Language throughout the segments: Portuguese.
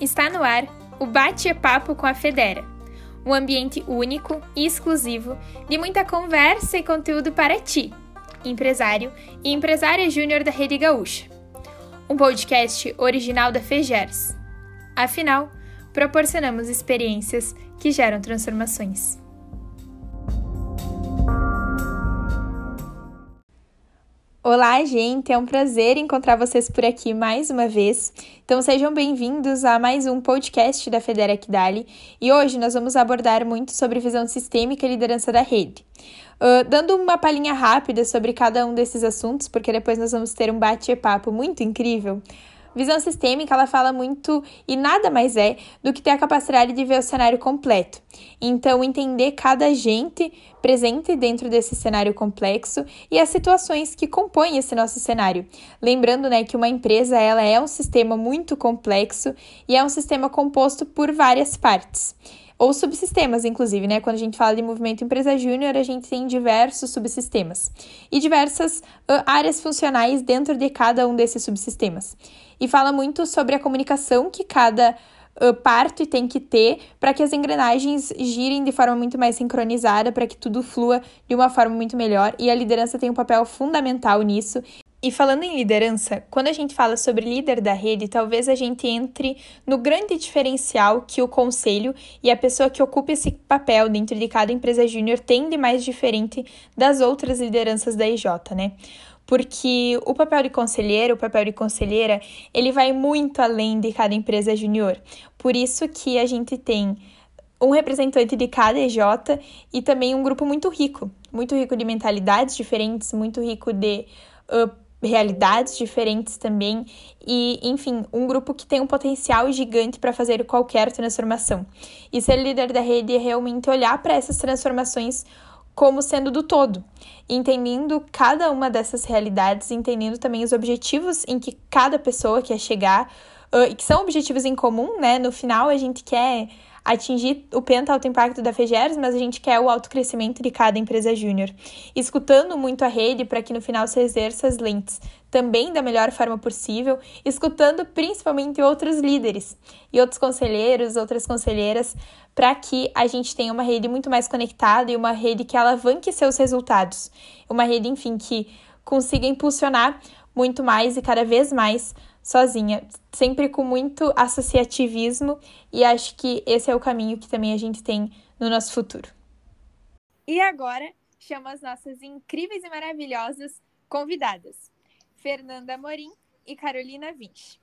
Está no ar o Bate-Papo com a Federa, um ambiente único e exclusivo de muita conversa e conteúdo para ti, empresário e empresária júnior da Rede Gaúcha. Um podcast original da FEGERS. Afinal, proporcionamos experiências que geram transformações. Olá, gente! É um prazer encontrar vocês por aqui mais uma vez. Então, sejam bem-vindos a mais um podcast da Federa Dali. E hoje nós vamos abordar muito sobre visão sistêmica e liderança da rede. Uh, dando uma palhinha rápida sobre cada um desses assuntos, porque depois nós vamos ter um bate-papo muito incrível. Visão sistêmica, ela fala muito e nada mais é do que ter a capacidade de ver o cenário completo. Então, entender cada agente presente dentro desse cenário complexo e as situações que compõem esse nosso cenário. Lembrando, né, que uma empresa, ela é um sistema muito complexo e é um sistema composto por várias partes ou subsistemas, inclusive, né? Quando a gente fala de movimento empresa júnior, a gente tem diversos subsistemas e diversas uh, áreas funcionais dentro de cada um desses subsistemas. E fala muito sobre a comunicação que cada uh, parte tem que ter para que as engrenagens girem de forma muito mais sincronizada, para que tudo flua de uma forma muito melhor. E a liderança tem um papel fundamental nisso. E falando em liderança, quando a gente fala sobre líder da rede, talvez a gente entre no grande diferencial que o conselho e a pessoa que ocupa esse papel dentro de cada empresa júnior tem de mais diferente das outras lideranças da IJ, né? Porque o papel de conselheiro, o papel de conselheira, ele vai muito além de cada empresa júnior. Por isso que a gente tem um representante de cada EJ e também um grupo muito rico, muito rico de mentalidades diferentes, muito rico de uh, realidades diferentes também e, enfim, um grupo que tem um potencial gigante para fazer qualquer transformação. E ser líder da rede é realmente olhar para essas transformações como sendo do todo, entendendo cada uma dessas realidades, entendendo também os objetivos em que cada pessoa quer chegar, que são objetivos em comum, né? No final a gente quer atingir o penta alto impacto da FEGERS, mas a gente quer o autocrescimento de cada empresa júnior. Escutando muito a rede para que no final se exerça as lentes também da melhor forma possível, escutando principalmente outros líderes e outros conselheiros, outras conselheiras, para que a gente tenha uma rede muito mais conectada e uma rede que alavanque seus resultados. Uma rede, enfim, que consiga impulsionar muito mais e cada vez mais sozinha, sempre com muito associativismo, e acho que esse é o caminho que também a gente tem no nosso futuro. E agora, chamo as nossas incríveis e maravilhosas convidadas, Fernanda Amorim e Carolina Vinci.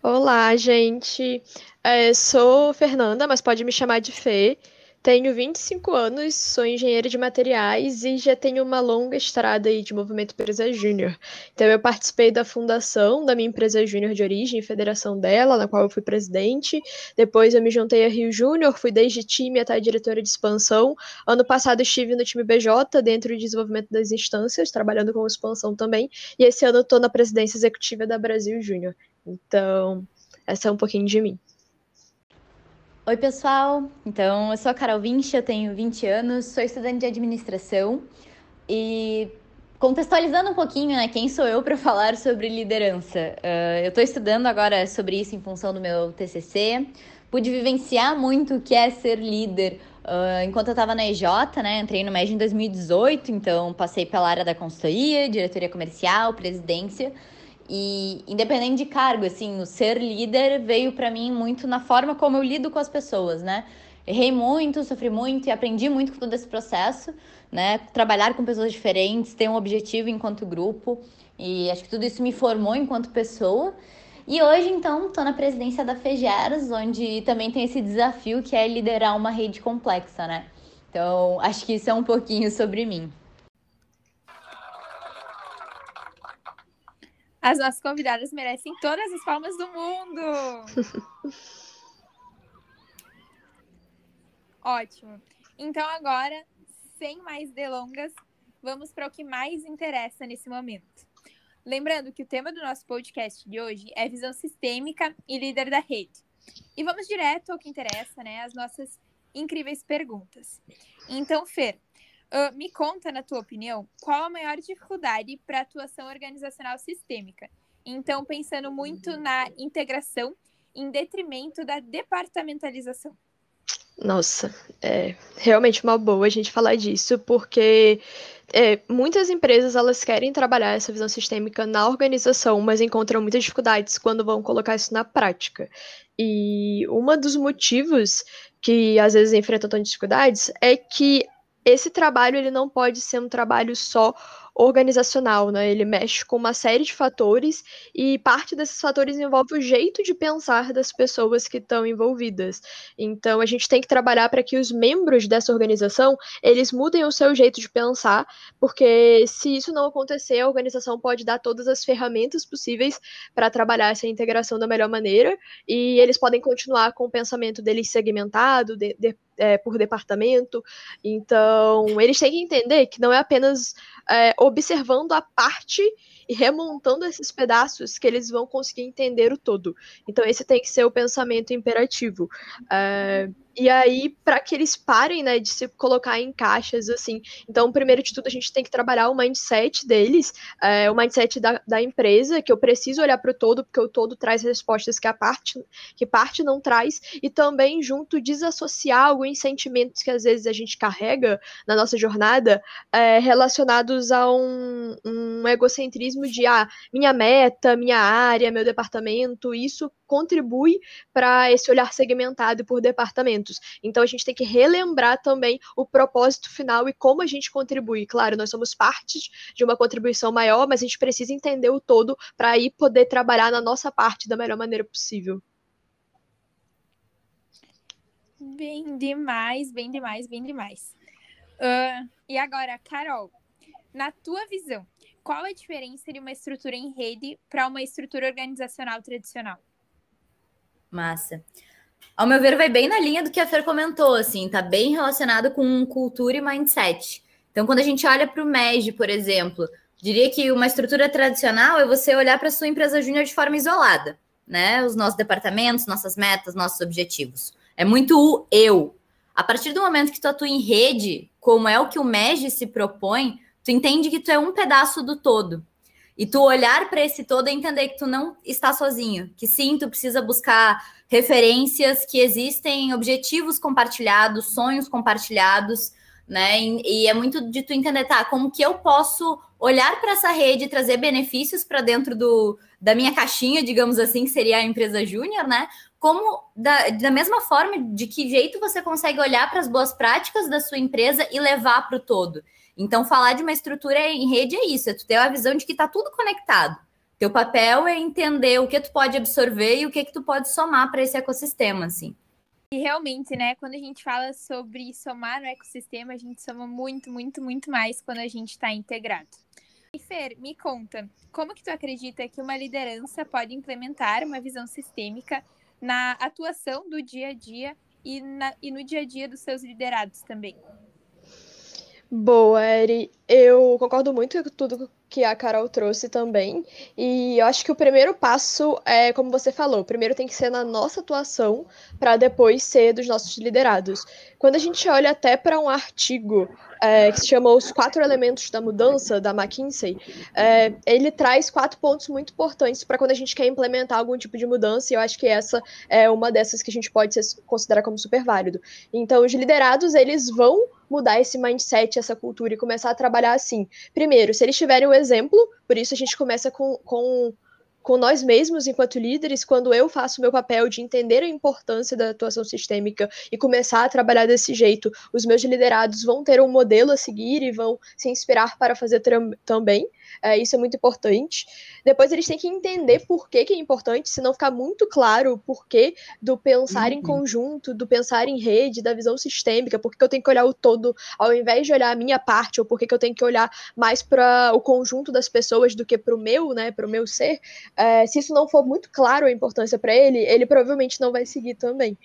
Olá, gente. É, sou Fernanda, mas pode me chamar de Fê. Tenho 25 anos, sou engenheira de materiais e já tenho uma longa estrada aí de movimento empresa júnior. Então eu participei da fundação da minha empresa júnior de origem, federação dela, na qual eu fui presidente. Depois eu me juntei a Rio Júnior, fui desde time até diretora de expansão. Ano passado estive no time BJ, dentro do desenvolvimento das instâncias, trabalhando com expansão também. E esse ano estou na presidência executiva da Brasil Júnior. Então, essa é um pouquinho de mim. Oi, pessoal. Então, eu sou a Carol Vinci, eu tenho 20 anos, sou estudante de administração e contextualizando um pouquinho, né, quem sou eu para falar sobre liderança? Uh, eu estou estudando agora sobre isso em função do meu TCC. Pude vivenciar muito o que é ser líder uh, enquanto eu estava na EJ, né? Entrei no MED em 2018, então passei pela área da consultoria, diretoria comercial, presidência. E independente de cargo, assim, o ser líder veio para mim muito na forma como eu lido com as pessoas, né? Errei muito, sofri muito e aprendi muito com todo esse processo, né? Trabalhar com pessoas diferentes, ter um objetivo enquanto grupo. E acho que tudo isso me formou enquanto pessoa. E hoje, então, estou na presidência da FEGERS, onde também tem esse desafio que é liderar uma rede complexa, né? Então, acho que isso é um pouquinho sobre mim. As nossas convidadas merecem todas as palmas do mundo. Ótimo. Então agora, sem mais delongas, vamos para o que mais interessa nesse momento. Lembrando que o tema do nosso podcast de hoje é visão sistêmica e líder da rede. E vamos direto ao que interessa, né? As nossas incríveis perguntas. Então, Fer, Uh, me conta, na tua opinião, qual a maior dificuldade para a atuação organizacional sistêmica? Então, pensando muito na integração em detrimento da departamentalização. Nossa, é realmente uma boa a gente falar disso, porque é, muitas empresas elas querem trabalhar essa visão sistêmica na organização, mas encontram muitas dificuldades quando vão colocar isso na prática. E um dos motivos que às vezes enfrentam tantas dificuldades é que esse trabalho ele não pode ser um trabalho só organizacional, né? Ele mexe com uma série de fatores e parte desses fatores envolve o jeito de pensar das pessoas que estão envolvidas. Então a gente tem que trabalhar para que os membros dessa organização eles mudem o seu jeito de pensar, porque se isso não acontecer, a organização pode dar todas as ferramentas possíveis para trabalhar essa integração da melhor maneira e eles podem continuar com o pensamento deles segmentado, de, de, é, por departamento. Então, eles têm que entender que não é apenas é, observando a parte e remontando esses pedaços que eles vão conseguir entender o todo. Então, esse tem que ser o pensamento imperativo. É, e aí, para que eles parem, né, de se colocar em caixas, assim. Então, primeiro de tudo, a gente tem que trabalhar o mindset deles, é, o mindset da, da empresa, que eu preciso olhar para o todo, porque o todo traz respostas que a parte, que parte não traz, e também, junto, desassociar alguns sentimentos que às vezes a gente carrega na nossa jornada, é, relacionados a um, um egocentrismo de, ah, minha meta, minha área, meu departamento, isso contribui para esse olhar segmentado por departamentos. Então a gente tem que relembrar também o propósito final e como a gente contribui. Claro, nós somos parte de uma contribuição maior, mas a gente precisa entender o todo para aí poder trabalhar na nossa parte da melhor maneira possível. Bem demais, bem demais, bem demais. Uh, e agora, Carol, na tua visão, qual a diferença de uma estrutura em rede para uma estrutura organizacional tradicional? Massa. Ao meu ver, vai bem na linha do que a Fer comentou, assim, tá bem relacionado com cultura e mindset. Então, quando a gente olha para o MEG, por exemplo, diria que uma estrutura tradicional é você olhar para sua empresa júnior de forma isolada, né? Os nossos departamentos, nossas metas, nossos objetivos. É muito o eu. A partir do momento que tu atua em rede, como é o que o MEG se propõe, tu entende que tu é um pedaço do todo. E tu olhar para esse todo e entender que tu não está sozinho, que sim, tu precisa buscar referências, que existem objetivos compartilhados, sonhos compartilhados, né? E, e é muito de tu entender, tá, como que eu posso olhar para essa rede e trazer benefícios para dentro do, da minha caixinha, digamos assim, que seria a empresa júnior, né? Como da, da mesma forma, de que jeito você consegue olhar para as boas práticas da sua empresa e levar para o todo. Então, falar de uma estrutura em rede é isso, é tu ter a visão de que está tudo conectado. Teu papel é entender o que tu pode absorver e o que, que tu pode somar para esse ecossistema, assim. E realmente, né, quando a gente fala sobre somar no ecossistema, a gente soma muito, muito, muito mais quando a gente está integrado. E Fer, me conta, como que tu acredita que uma liderança pode implementar uma visão sistêmica na atuação do dia a dia e, na, e no dia a dia dos seus liderados também? Boa, Eri. Eu concordo muito com tudo que a Carol trouxe também. E eu acho que o primeiro passo é, como você falou, primeiro tem que ser na nossa atuação para depois ser dos nossos liderados. Quando a gente olha até para um artigo é, que se chama Os Quatro Elementos da Mudança, da McKinsey, é, ele traz quatro pontos muito importantes para quando a gente quer implementar algum tipo de mudança, e eu acho que essa é uma dessas que a gente pode considerar como super válido. Então, os liderados, eles vão mudar esse mindset, essa cultura e começar a trabalhar assim. Primeiro, se eles tiverem o um exemplo, por isso a gente começa com, com com nós mesmos enquanto líderes, quando eu faço meu papel de entender a importância da atuação sistêmica e começar a trabalhar desse jeito, os meus liderados vão ter um modelo a seguir e vão se inspirar para fazer também. É, isso é muito importante. Depois eles têm que entender por que, que é importante, se não ficar muito claro o porquê do pensar uhum. em conjunto, do pensar em rede, da visão sistêmica, por que eu tenho que olhar o todo ao invés de olhar a minha parte, ou por que eu tenho que olhar mais para o conjunto das pessoas do que para o meu, né, para o meu ser. É, se isso não for muito claro a importância para ele, ele provavelmente não vai seguir também.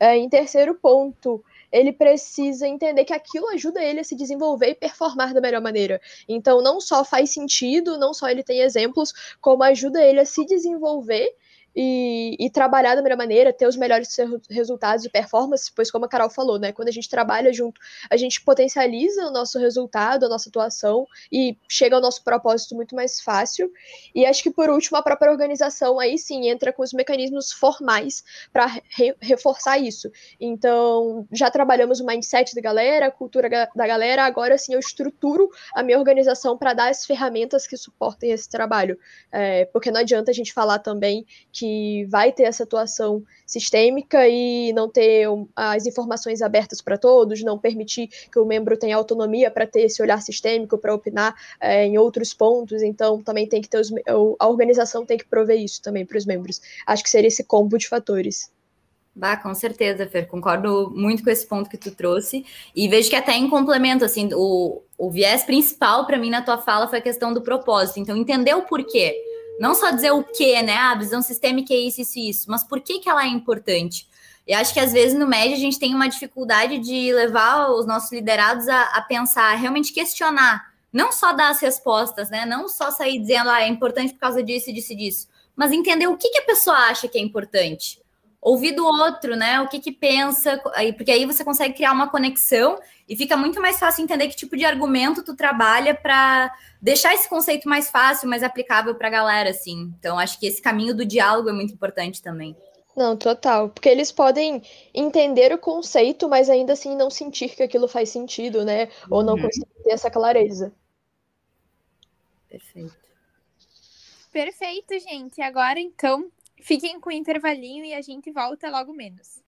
É, em terceiro ponto, ele precisa entender que aquilo ajuda ele a se desenvolver e performar da melhor maneira. Então, não só faz sentido, não só ele tem exemplos, como ajuda ele a se desenvolver e, e, trabalhar da melhor maneira, ter os melhores resultados e performance, pois como a Carol falou, né, quando a gente trabalha junto, a gente potencializa o nosso resultado, a nossa atuação e chega ao nosso propósito muito mais fácil. E acho que por último a própria organização aí sim entra com os mecanismos formais para re reforçar isso. Então, já trabalhamos o mindset da galera, a cultura da galera, agora sim eu estruturo a minha organização para dar as ferramentas que suportem esse trabalho. É, porque não adianta a gente falar também que vai ter essa atuação sistêmica e não ter as informações abertas para todos, não permitir que o membro tenha autonomia para ter esse olhar sistêmico, para opinar é, em outros pontos. Então, também tem que ter os, a organização tem que prover isso também para os membros. Acho que seria esse combo de fatores. Bah, com certeza, Fer, concordo muito com esse ponto que tu trouxe. E vejo que até em complemento, assim, o, o viés principal para mim na tua fala foi a questão do propósito. Então, entender o porquê. Não só dizer o que, né? Ah, a visão sistêmica é isso, isso isso, mas por que, que ela é importante? E acho que às vezes no médio a gente tem uma dificuldade de levar os nossos liderados a, a pensar, realmente questionar, não só dar as respostas, né? Não só sair dizendo, ah, é importante por causa disso, disso disso, mas entender o que, que a pessoa acha que é importante ouvir do outro, né? O que que pensa, porque aí você consegue criar uma conexão e fica muito mais fácil entender que tipo de argumento tu trabalha para deixar esse conceito mais fácil, mais aplicável para a galera, assim. Então, acho que esse caminho do diálogo é muito importante também. Não, total. Porque eles podem entender o conceito, mas ainda assim não sentir que aquilo faz sentido, né? Ou não uhum. conseguir ter essa clareza. Perfeito. Perfeito, gente. Agora, então, Fiquem com o intervalinho e a gente volta logo menos.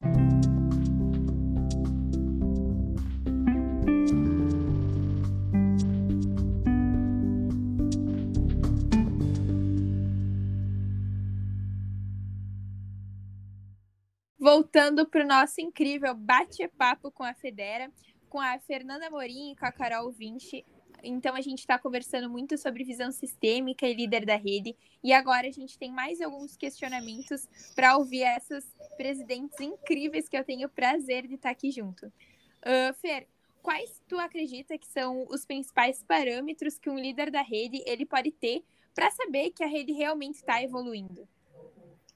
Voltando para o nosso incrível bate-papo com a Federa, com a Fernanda Morim e com a Carol Vinci, então a gente está conversando muito sobre visão sistêmica e líder da rede. E agora a gente tem mais alguns questionamentos para ouvir essas presidentes incríveis que eu tenho o prazer de estar aqui junto. Uh, Fer, quais tu acredita que são os principais parâmetros que um líder da rede ele pode ter para saber que a rede realmente está evoluindo?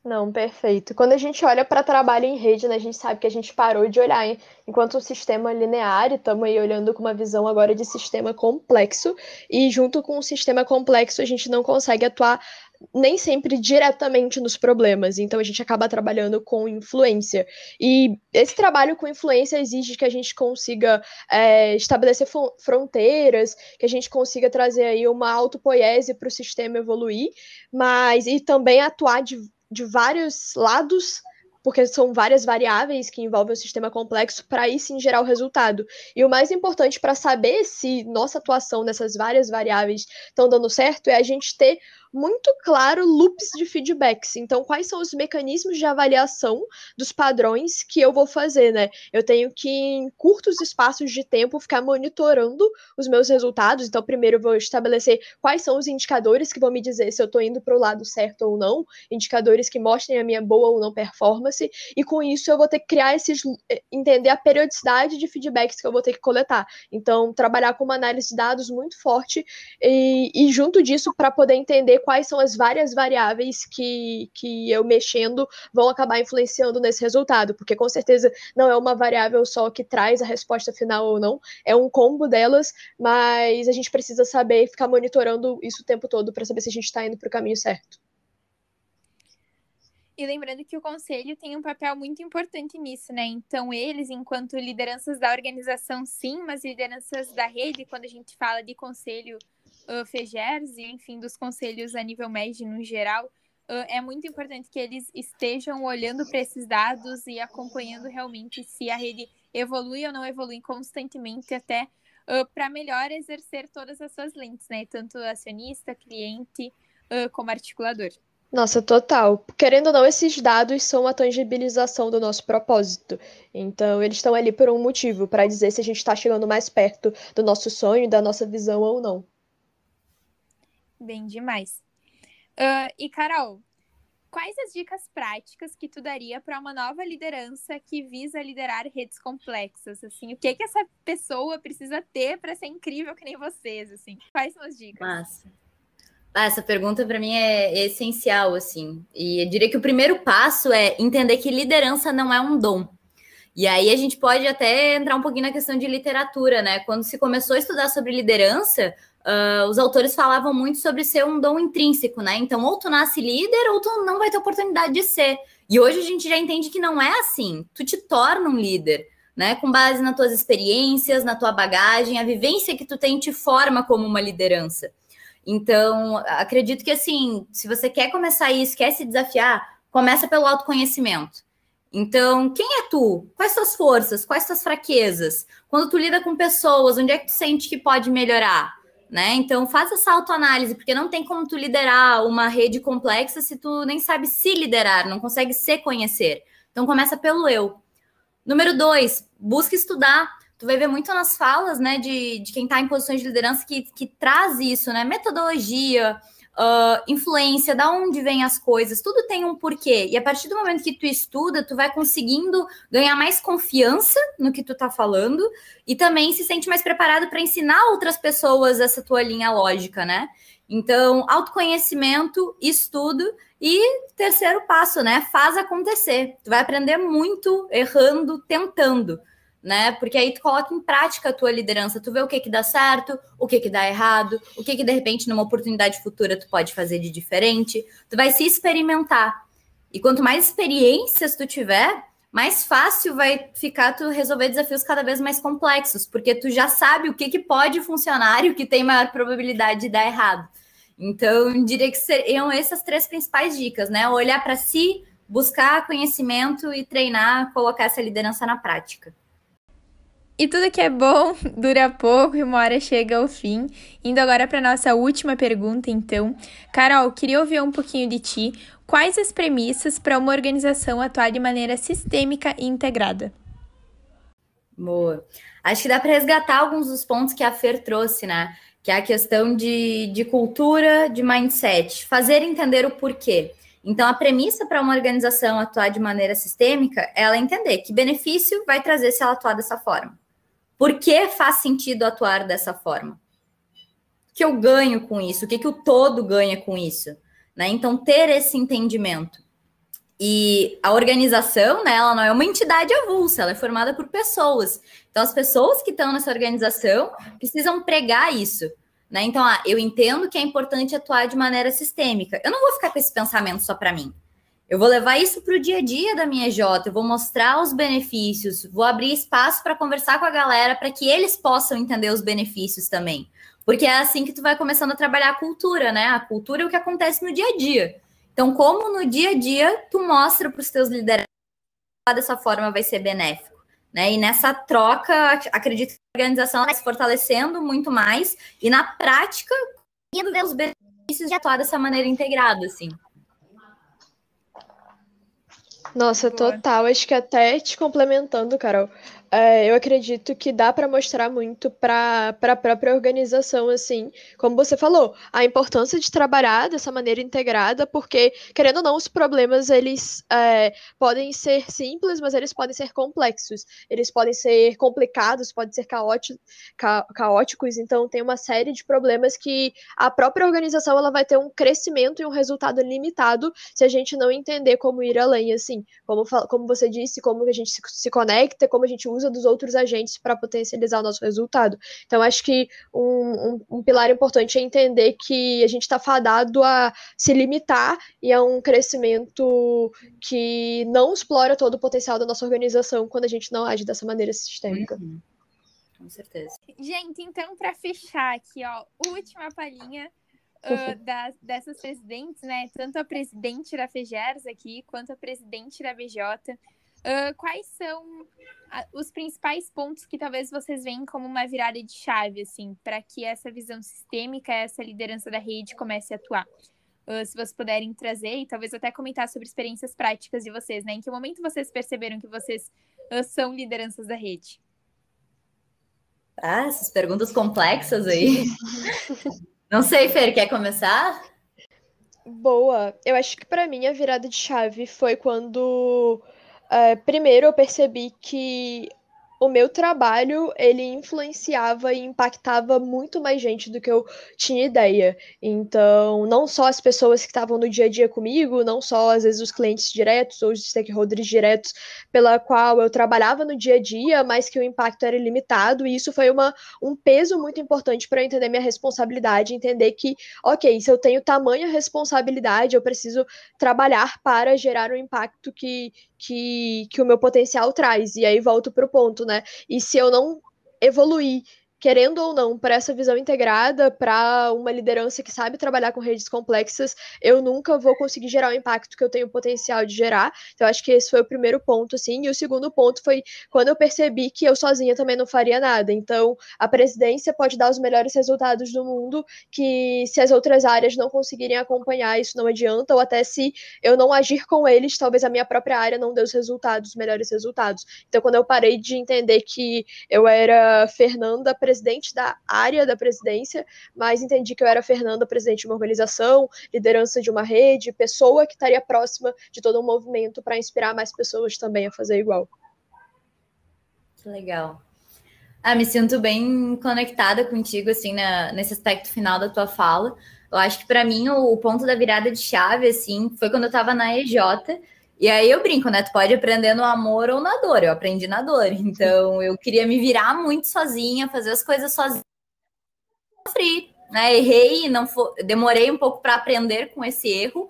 Não, perfeito. Quando a gente olha para trabalho em rede, né, a gente sabe que a gente parou de olhar em, enquanto um sistema linear e estamos aí olhando com uma visão agora de sistema complexo. E junto com o sistema complexo, a gente não consegue atuar nem sempre diretamente nos problemas, então a gente acaba trabalhando com influência. E esse trabalho com influência exige que a gente consiga é, estabelecer fronteiras, que a gente consiga trazer aí uma autopoiese para o sistema evoluir, mas e também atuar de de vários lados, porque são várias variáveis que envolvem o sistema complexo, para aí sim gerar o resultado. E o mais importante para saber se nossa atuação nessas várias variáveis estão dando certo é a gente ter muito claro loops de feedbacks. Então, quais são os mecanismos de avaliação dos padrões que eu vou fazer, né? Eu tenho que, em curtos espaços de tempo, ficar monitorando os meus resultados. Então, primeiro eu vou estabelecer quais são os indicadores que vão me dizer se eu estou indo para o lado certo ou não, indicadores que mostrem a minha boa ou não performance. E com isso eu vou ter que criar esses. Eh, entender a periodicidade de feedbacks que eu vou ter que coletar. Então, trabalhar com uma análise de dados muito forte e, e junto disso, para poder entender quais são as várias variáveis que, que eu mexendo vão acabar influenciando nesse resultado, porque com certeza não é uma variável só que traz a resposta final ou não, é um combo delas, mas a gente precisa saber ficar monitorando isso o tempo todo para saber se a gente está indo para o caminho certo. E lembrando que o conselho tem um papel muito importante nisso, né? Então, eles, enquanto lideranças da organização, sim, mas lideranças da rede, quando a gente fala de conselho uh, FEGERS e, enfim, dos conselhos a nível médio no geral, uh, é muito importante que eles estejam olhando para esses dados e acompanhando realmente se a rede evolui ou não evolui constantemente até uh, para melhor exercer todas as suas lentes, né? Tanto acionista, cliente, como articulador. Nossa, total. Querendo ou não, esses dados são a tangibilização do nosso propósito. Então, eles estão ali por um motivo, para dizer se a gente está chegando mais perto do nosso sonho, da nossa visão ou não. Bem demais. Uh, e, Carol, quais as dicas práticas que tu daria para uma nova liderança que visa liderar redes complexas? Assim, o que que essa pessoa precisa ter para ser incrível que nem vocês? Assim, quais são as dicas? Massa. Ah, essa pergunta para mim é, é essencial, assim. E eu diria que o primeiro passo é entender que liderança não é um dom. E aí a gente pode até entrar um pouquinho na questão de literatura, né? Quando se começou a estudar sobre liderança, uh, os autores falavam muito sobre ser um dom intrínseco, né? Então, ou tu nasce líder, ou tu não vai ter oportunidade de ser. E hoje a gente já entende que não é assim. Tu te torna um líder, né? Com base nas tuas experiências, na tua bagagem, a vivência que tu tem te forma como uma liderança. Então, acredito que assim, se você quer começar isso, quer se desafiar, começa pelo autoconhecimento. Então, quem é tu? Quais suas forças? Quais suas fraquezas? Quando tu lida com pessoas, onde é que tu sente que pode melhorar? Né? Então, faz essa autoanálise, porque não tem como tu liderar uma rede complexa se tu nem sabe se liderar, não consegue se conhecer. Então, começa pelo eu. Número dois, busca estudar tu vai ver muito nas falas, né, de, de quem está em posições de liderança que, que traz isso, né, metodologia, uh, influência, da onde vêm as coisas, tudo tem um porquê. E a partir do momento que tu estuda, tu vai conseguindo ganhar mais confiança no que tu tá falando e também se sente mais preparado para ensinar outras pessoas essa tua linha lógica, né? Então, autoconhecimento, estudo e terceiro passo, né? Faz acontecer. Tu vai aprender muito errando, tentando né? Porque aí tu coloca em prática a tua liderança, tu vê o que que dá certo, o que que dá errado, o que que de repente numa oportunidade futura tu pode fazer de diferente, tu vai se experimentar. E quanto mais experiências tu tiver, mais fácil vai ficar tu resolver desafios cada vez mais complexos, porque tu já sabe o que que pode funcionar e o que tem maior probabilidade de dar errado. Então, diria que seriam essas três principais dicas, né? Olhar para si, buscar conhecimento e treinar, colocar essa liderança na prática. E tudo que é bom dura pouco e uma hora chega ao fim. Indo agora para nossa última pergunta, então. Carol, queria ouvir um pouquinho de ti. Quais as premissas para uma organização atuar de maneira sistêmica e integrada? Boa. Acho que dá para resgatar alguns dos pontos que a Fer trouxe, né? Que é a questão de, de cultura, de mindset, fazer entender o porquê. Então, a premissa para uma organização atuar de maneira sistêmica é ela entender que benefício vai trazer se ela atuar dessa forma. Por que faz sentido atuar dessa forma? O que eu ganho com isso? O que, que o todo ganha com isso? Né? Então, ter esse entendimento. E a organização, né, ela não é uma entidade avulsa, ela é formada por pessoas. Então, as pessoas que estão nessa organização precisam pregar isso. Né? Então, ah, eu entendo que é importante atuar de maneira sistêmica. Eu não vou ficar com esse pensamento só para mim. Eu vou levar isso para o dia a dia da minha J, eu vou mostrar os benefícios, vou abrir espaço para conversar com a galera para que eles possam entender os benefícios também. Porque é assim que tu vai começando a trabalhar a cultura, né? A cultura é o que acontece no dia a dia. Então, como no dia a dia tu mostra para os teus liderados dessa forma vai ser benéfico, né? E nessa troca, acredito que a organização vai se fortalecendo muito mais e na prática indo ver os benefícios de atuar dessa maneira integrada, assim. Nossa, total. Acho que até te complementando, Carol, é, eu acredito que dá para mostrar muito para a própria organização, assim, como você falou, a importância de trabalhar dessa maneira integrada, porque, querendo ou não, os problemas, eles é, podem ser simples, mas eles podem ser complexos, eles podem ser complicados, podem ser caóticos, ca, caóticos, então tem uma série de problemas que a própria organização, ela vai ter um crescimento e um resultado limitado se a gente não entender como ir além, assim, como, como você disse, como a gente se, se conecta, como a gente usa usa dos outros agentes para potencializar o nosso resultado. Então, acho que um, um, um pilar importante é entender que a gente está fadado a se limitar e a um crescimento que não explora todo o potencial da nossa organização quando a gente não age dessa maneira sistêmica. Uhum. Com certeza. Gente, então, para fechar aqui, ó, última palhinha. Uh, das, dessas presidentes, né? Tanto a presidente da FEGERS aqui, quanto a presidente da BJ. Uh, quais são os principais pontos que talvez vocês veem como uma virada de chave, assim, para que essa visão sistêmica, essa liderança da rede comece a atuar? Uh, se vocês puderem trazer e talvez até comentar sobre experiências práticas de vocês, né? Em que momento vocês perceberam que vocês uh, são lideranças da rede? Ah, essas perguntas complexas aí. Não sei, Fer, quer começar? Boa. Eu acho que para mim a virada de chave foi quando Uh, primeiro, eu percebi que o meu trabalho ele influenciava e impactava muito mais gente do que eu tinha ideia. Então, não só as pessoas que estavam no dia a dia comigo, não só às vezes os clientes diretos ou os stakeholders diretos pela qual eu trabalhava no dia a dia, mas que o impacto era ilimitado, e isso foi uma, um peso muito importante para entender minha responsabilidade, entender que, ok, se eu tenho tamanha responsabilidade, eu preciso trabalhar para gerar o impacto que, que, que o meu potencial traz. E aí volto para o ponto, né? E se eu não evoluir querendo ou não, para essa visão integrada, para uma liderança que sabe trabalhar com redes complexas, eu nunca vou conseguir gerar o impacto que eu tenho potencial de gerar. Então, acho que esse foi o primeiro ponto, assim. E o segundo ponto foi quando eu percebi que eu sozinha também não faria nada. Então, a presidência pode dar os melhores resultados do mundo, que se as outras áreas não conseguirem acompanhar, isso não adianta, ou até se eu não agir com eles, talvez a minha própria área não dê os resultados, os melhores resultados. Então, quando eu parei de entender que eu era Fernanda, presidente, presidente da área da presidência, mas entendi que eu era Fernanda, presidente de uma organização, liderança de uma rede, pessoa que estaria próxima de todo um movimento para inspirar mais pessoas também a fazer igual. Que legal. Ah, me sinto bem conectada contigo, assim, na, nesse aspecto final da tua fala. Eu acho que para mim o, o, ponto da virada de chave, assim, foi quando eu estava na EJ e aí eu brinco, né? Tu pode aprender no amor ou na dor. Eu aprendi na dor. Então eu queria me virar muito sozinha, fazer as coisas sozinha. Sofri, né? Errei, não demorei um pouco para aprender com esse erro,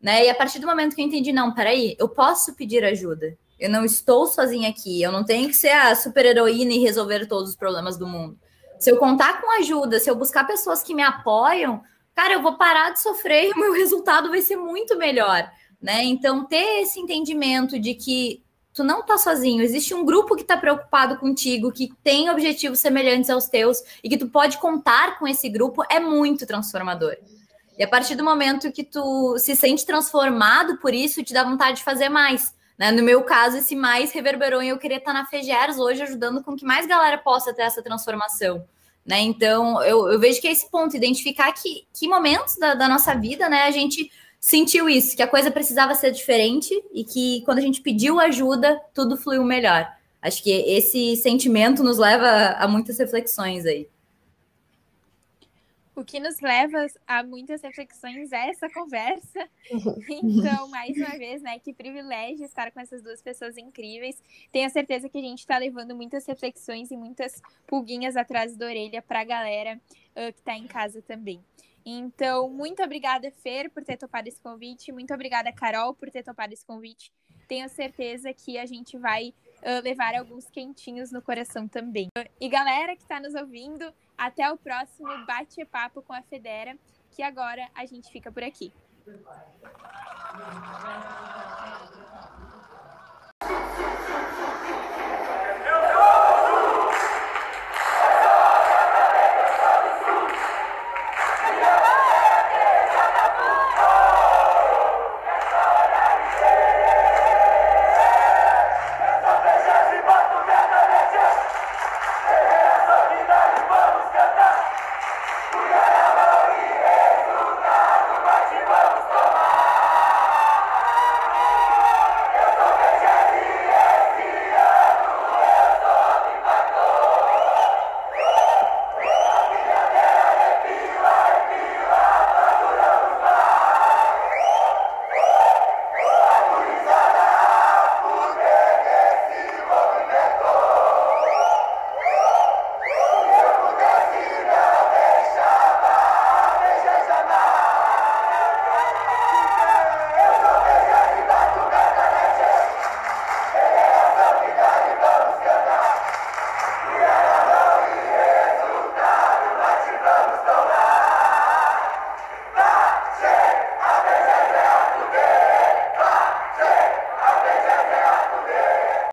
né? E a partir do momento que eu entendi, não, peraí, eu posso pedir ajuda. Eu não estou sozinha aqui. Eu não tenho que ser a super heroína e resolver todos os problemas do mundo. Se eu contar com ajuda, se eu buscar pessoas que me apoiam, cara, eu vou parar de sofrer e o meu resultado vai ser muito melhor né? Então, ter esse entendimento de que tu não tá sozinho, existe um grupo que tá preocupado contigo, que tem objetivos semelhantes aos teus e que tu pode contar com esse grupo é muito transformador. E a partir do momento que tu se sente transformado por isso, te dá vontade de fazer mais. Né? No meu caso, esse mais reverberou em eu querer estar na FEGERS hoje, ajudando com que mais galera possa ter essa transformação. Né? Então, eu, eu vejo que é esse ponto, identificar que, que momentos da, da nossa vida né, a gente sentiu isso, que a coisa precisava ser diferente e que quando a gente pediu ajuda, tudo fluiu melhor. Acho que esse sentimento nos leva a muitas reflexões aí. O que nos leva a muitas reflexões é essa conversa. Então, mais uma vez, né, que privilégio estar com essas duas pessoas incríveis. Tenho certeza que a gente está levando muitas reflexões e muitas pulguinhas atrás da orelha para a galera uh, que está em casa também. Então, muito obrigada, Fer, por ter topado esse convite. Muito obrigada, Carol, por ter topado esse convite. Tenho certeza que a gente vai uh, levar alguns quentinhos no coração também. E galera que está nos ouvindo, até o próximo bate-papo com a Federa, que agora a gente fica por aqui.